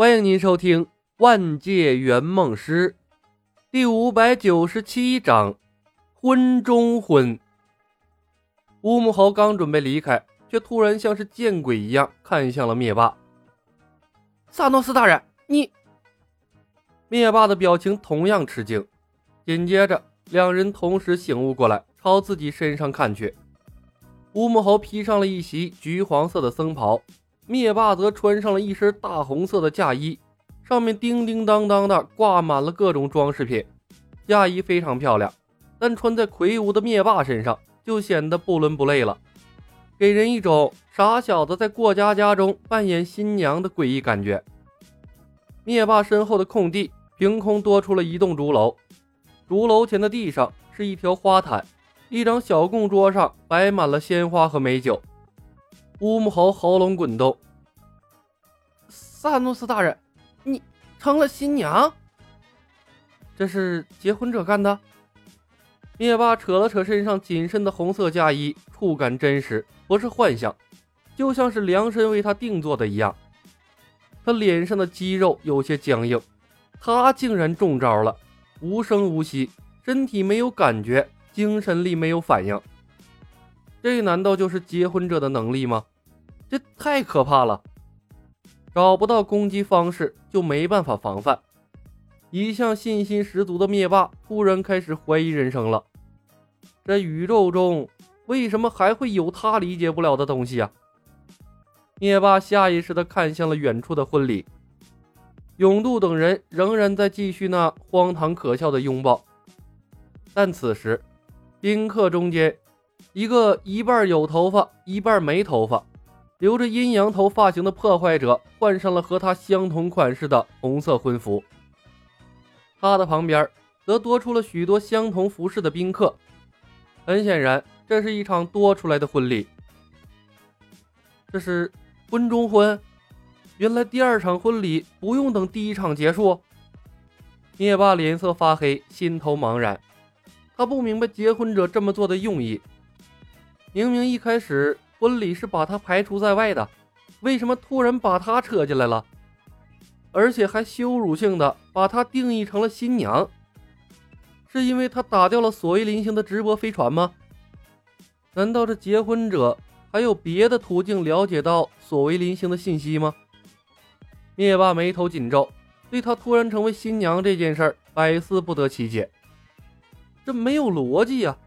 欢迎您收听《万界圆梦师》第五百九十七章《婚中婚》。乌木猴刚准备离开，却突然像是见鬼一样看向了灭霸。萨诺斯大人，你……灭霸的表情同样吃惊，紧接着两人同时醒悟过来，朝自己身上看去。乌木猴披上了一袭橘黄色的僧袍。灭霸则穿上了一身大红色的嫁衣，上面叮叮当当的挂满了各种装饰品。嫁衣非常漂亮，但穿在魁梧的灭霸身上就显得不伦不类了，给人一种傻小子在过家家中扮演新娘的诡异感觉。灭霸身后的空地凭空多出了一栋竹楼，竹楼前的地上是一条花毯，一张小供桌上摆满了鲜花和美酒。乌木猴喉咙滚动。萨诺斯大人，你成了新娘？这是结婚者干的？灭霸扯了扯身上紧身的红色嫁衣，触感真实，不是幻想，就像是量身为他定做的一样。他脸上的肌肉有些僵硬，他竟然中招了，无声无息，身体没有感觉，精神力没有反应。这难道就是结婚者的能力吗？这太可怕了！找不到攻击方式，就没办法防范。一向信心十足的灭霸突然开始怀疑人生了。这宇宙中为什么还会有他理解不了的东西啊？灭霸下意识地看向了远处的婚礼，永渡等人仍然在继续那荒唐可笑的拥抱。但此时，宾客中间。一个一半有头发一半没头发，留着阴阳头发型的破坏者换上了和他相同款式的红色婚服。他的旁边则多出了许多相同服饰的宾客。很显然，这是一场多出来的婚礼。这是婚中婚，原来第二场婚礼不用等第一场结束。灭霸脸色发黑，心头茫然。他不明白结婚者这么做的用意。明明一开始婚礼是把他排除在外的，为什么突然把他扯进来了？而且还羞辱性的把他定义成了新娘？是因为他打掉了所谓林星的直播飞船吗？难道这结婚者还有别的途径了解到所谓林星的信息吗？灭霸眉头紧皱，对他突然成为新娘这件事儿百思不得其解，这没有逻辑呀！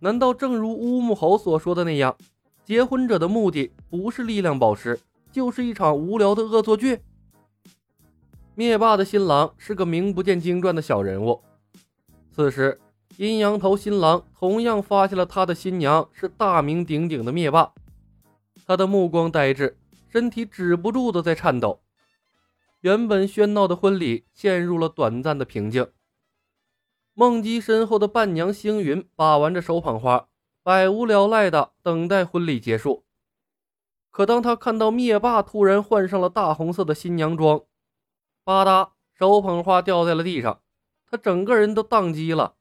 难道正如乌木猴所说的那样，结婚者的目的不是力量宝石，就是一场无聊的恶作剧？灭霸的新郎是个名不见经传的小人物。此时，阴阳头新郎同样发现了他的新娘是大名鼎鼎的灭霸，他的目光呆滞，身体止不住的在颤抖。原本喧闹的婚礼陷入了短暂的平静。梦姬身后的伴娘星云把玩着手捧花，百无聊赖的等待婚礼结束。可当他看到灭霸突然换上了大红色的新娘装，吧嗒，手捧花掉在了地上，他整个人都宕机了。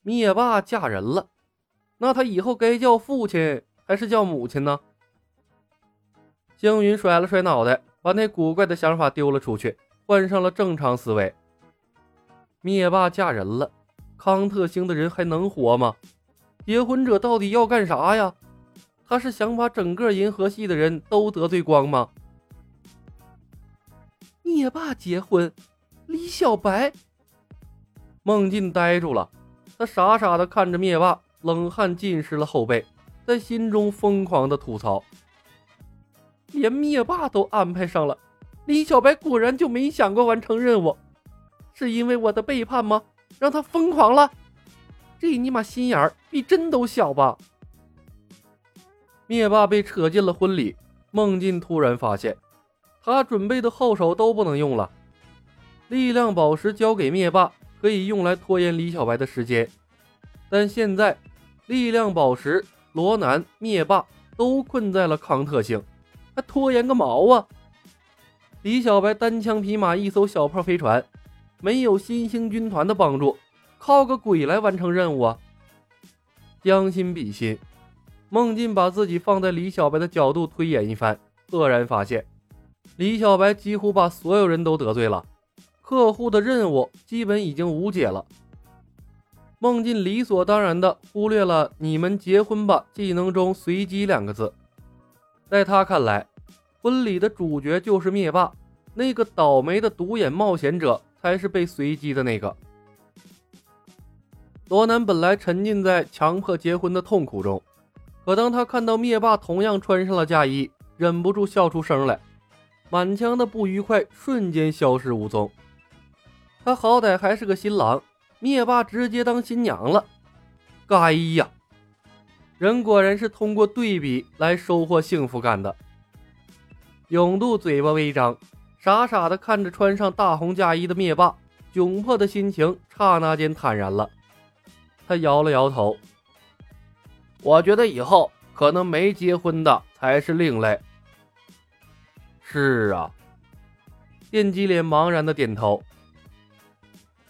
灭霸嫁人了，那他以后该叫父亲还是叫母亲呢？星云甩了甩脑袋，把那古怪的想法丢了出去，换上了正常思维。灭霸嫁人了，康特星的人还能活吗？结婚者到底要干啥呀？他是想把整个银河系的人都得罪光吗？灭霸结婚，李小白。孟进呆住了，他傻傻的看着灭霸，冷汗浸湿了后背，在心中疯狂的吐槽：连灭霸都安排上了，李小白果然就没想过完成任务。是因为我的背叛吗？让他疯狂了？这尼玛心眼儿比针都小吧？灭霸被扯进了婚礼，孟进突然发现，他准备的后手都不能用了。力量宝石交给灭霸，可以用来拖延李小白的时间，但现在力量宝石、罗南、灭霸都困在了康特星，还拖延个毛啊！李小白单枪匹马一艘小炮飞船。没有新兴军团的帮助，靠个鬼来完成任务啊！将心比心，孟进把自己放在李小白的角度推演一番，赫然发现，李小白几乎把所有人都得罪了，客户的任务基本已经无解了。孟进理所当然的忽略了“你们结婚吧”技能中“随机”两个字，在他看来，婚礼的主角就是灭霸，那个倒霉的独眼冒险者才是被随机的那个。罗南本来沉浸在强迫结婚的痛苦中，可当他看到灭霸同样穿上了嫁衣，忍不住笑出声来，满腔的不愉快瞬间消失无踪。他好歹还是个新郎。灭霸直接当新娘了，该呀！人果然是通过对比来收获幸福感的。永渡嘴巴微张，傻傻的看着穿上大红嫁衣的灭霸，窘迫的心情刹那间坦然了。他摇了摇头，我觉得以后可能没结婚的才是另类。是啊，电击脸茫然的点头。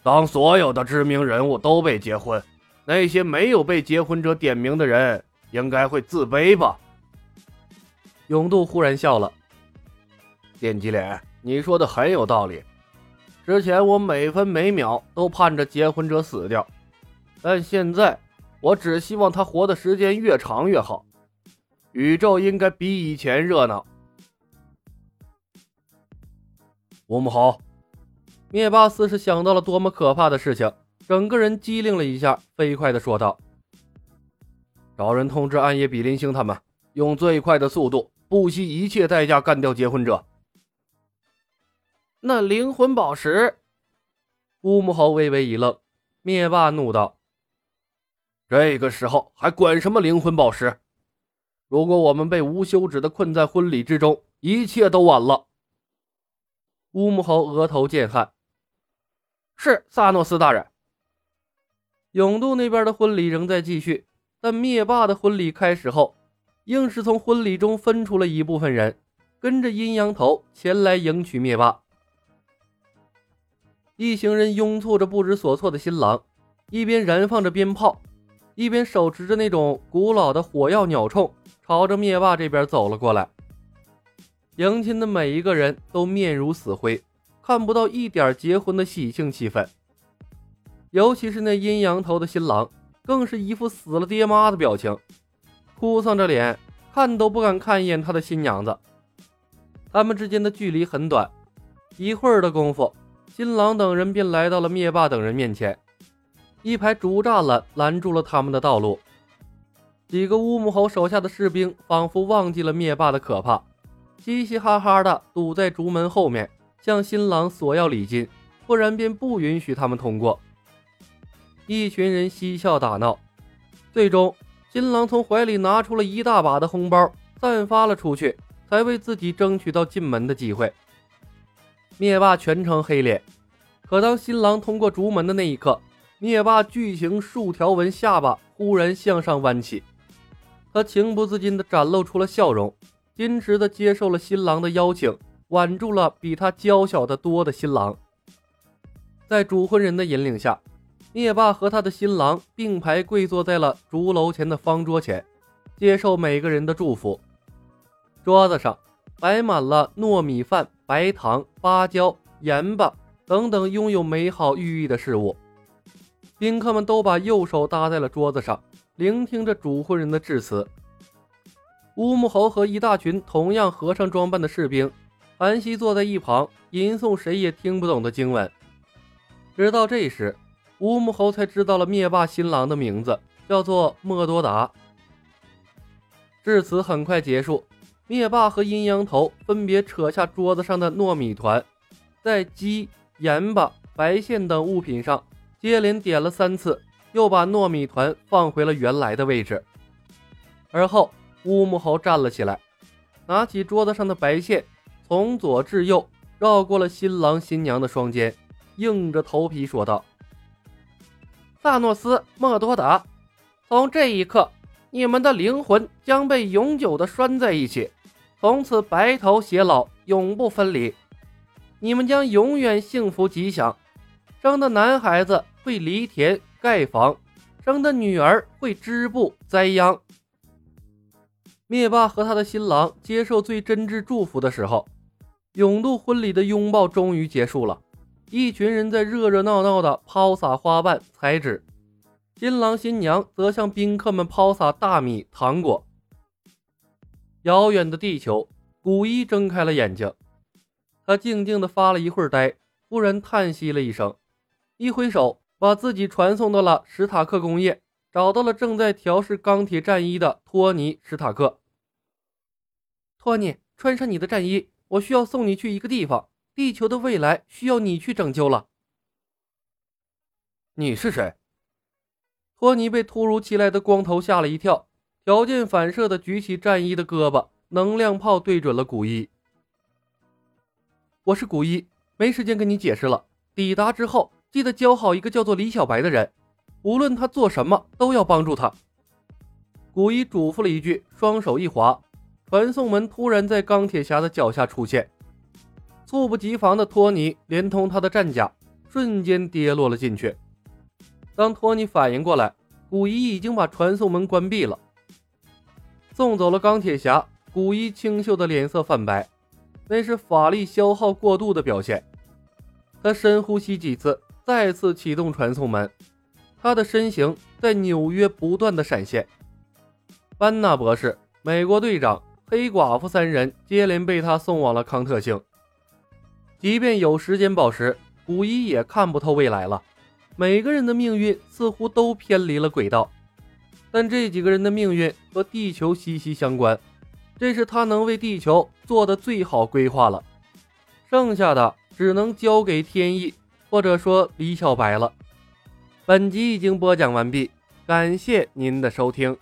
当所有的知名人物都被结婚，那些没有被结婚者点名的人应该会自卑吧？永渡忽然笑了，电击脸，你说的很有道理。之前我每分每秒都盼着结婚者死掉，但现在我只希望他活的时间越长越好。宇宙应该比以前热闹。吴木豪。灭霸似是想到了多么可怕的事情，整个人机灵了一下，飞快的说道：“找人通知暗夜比邻星他们，用最快的速度，不惜一切代价干掉结婚者。”那灵魂宝石，乌木猴微微一愣，灭霸怒道：“这个时候还管什么灵魂宝石？如果我们被无休止的困在婚礼之中，一切都晚了。”乌木猴额头见汗。是萨诺斯大人。永渡那边的婚礼仍在继续，但灭霸的婚礼开始后，硬是从婚礼中分出了一部分人，跟着阴阳头前来迎娶灭霸。一行人拥簇着不知所措的新郎，一边燃放着鞭炮，一边手持着那种古老的火药鸟铳，朝着灭霸这边走了过来。迎亲的每一个人都面如死灰。看不到一点结婚的喜庆气氛，尤其是那阴阳头的新郎，更是一副死了爹妈的表情，哭丧着脸，看都不敢看一眼他的新娘子。他们之间的距离很短，一会儿的功夫，新郎等人便来到了灭霸等人面前，一排竹栅栏拦住了他们的道路。几个乌木猴手下的士兵仿佛忘记了灭霸的可怕，嘻嘻哈哈的堵在竹门后面。向新郎索要礼金，不然便不允许他们通过。一群人嬉笑打闹，最终新郎从怀里拿出了一大把的红包，散发了出去，才为自己争取到进门的机会。灭霸全程黑脸，可当新郎通过竹门的那一刻，灭霸巨型竖条纹下巴忽然向上弯起，他情不自禁地展露出了笑容，矜持地接受了新郎的邀请。挽住了比他娇小的多的新郎，在主婚人的引领下，灭霸和他的新郎并排跪坐在了竹楼前的方桌前，接受每个人的祝福。桌子上摆满了糯米饭、白糖、芭蕉、盐巴等等拥有美好寓意的事物。宾客们都把右手搭在了桌子上，聆听着主婚人的致辞。乌木猴和一大群同样和尚装扮的士兵。安息坐在一旁，吟诵谁也听不懂的经文。直到这时，乌木猴才知道了灭霸新郎的名字，叫做莫多达。致辞，很快结束。灭霸和阴阳头分别扯下桌子上的糯米团，在鸡、盐巴、白线等物品上接连点了三次，又把糯米团放回了原来的位置。而后，乌木猴站了起来，拿起桌子上的白线。从左至右绕过了新郎新娘的双肩，硬着头皮说道：“萨诺斯，莫多达，从这一刻，你们的灵魂将被永久的拴在一起，从此白头偕老，永不分离。你们将永远幸福吉祥。生的男孩子会犁田盖房，生的女儿会织布栽秧。”灭霸和他的新郎接受最真挚祝福的时候。永度婚礼的拥抱终于结束了，一群人在热热闹闹的抛洒花瓣、彩纸，新郎新娘则向宾客们抛洒大米、糖果。遥远的地球，古一睁开了眼睛，他静静的发了一会儿呆，忽然叹息了一声，一挥手把自己传送到了史塔克工业，找到了正在调试钢铁战衣的托尼·史塔克。托尼，穿上你的战衣，我需要送你去一个地方。地球的未来需要你去拯救了。你是谁？托尼被突如其来的光头吓了一跳，条件反射的举起战衣的胳膊，能量炮对准了古一。我是古一，没时间跟你解释了。抵达之后，记得教好一个叫做李小白的人，无论他做什么，都要帮助他。古一嘱咐了一句，双手一滑。传送门突然在钢铁侠的脚下出现，猝不及防的托尼连同他的战甲瞬间跌落了进去。当托尼反应过来，古一已经把传送门关闭了。送走了钢铁侠，古一清秀的脸色泛白，那是法力消耗过度的表现。他深呼吸几次，再次启动传送门，他的身形在纽约不断的闪现。班纳博士，美国队长。黑寡妇三人接连被他送往了康特星。即便有时间宝石，古一也看不透未来了。每个人的命运似乎都偏离了轨道，但这几个人的命运和地球息息相关，这是他能为地球做的最好规划了。剩下的只能交给天意，或者说李小白了。本集已经播讲完毕，感谢您的收听。